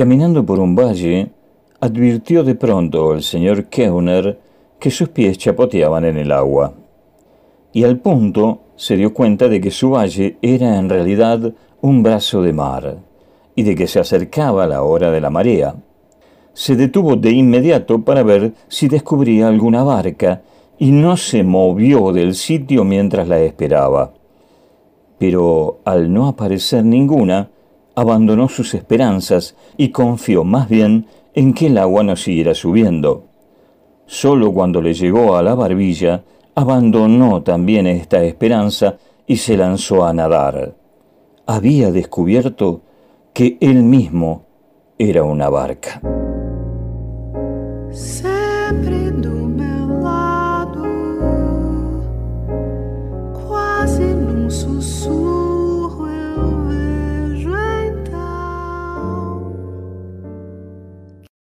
Caminando por un valle, advirtió de pronto el señor Keuner que sus pies chapoteaban en el agua. Y al punto se dio cuenta de que su valle era en realidad un brazo de mar, y de que se acercaba la hora de la marea. Se detuvo de inmediato para ver si descubría alguna barca, y no se movió del sitio mientras la esperaba. Pero al no aparecer ninguna, abandonó sus esperanzas y confió más bien en que el agua no siguiera subiendo. Solo cuando le llegó a la barbilla, abandonó también esta esperanza y se lanzó a nadar. Había descubierto que él mismo era una barca.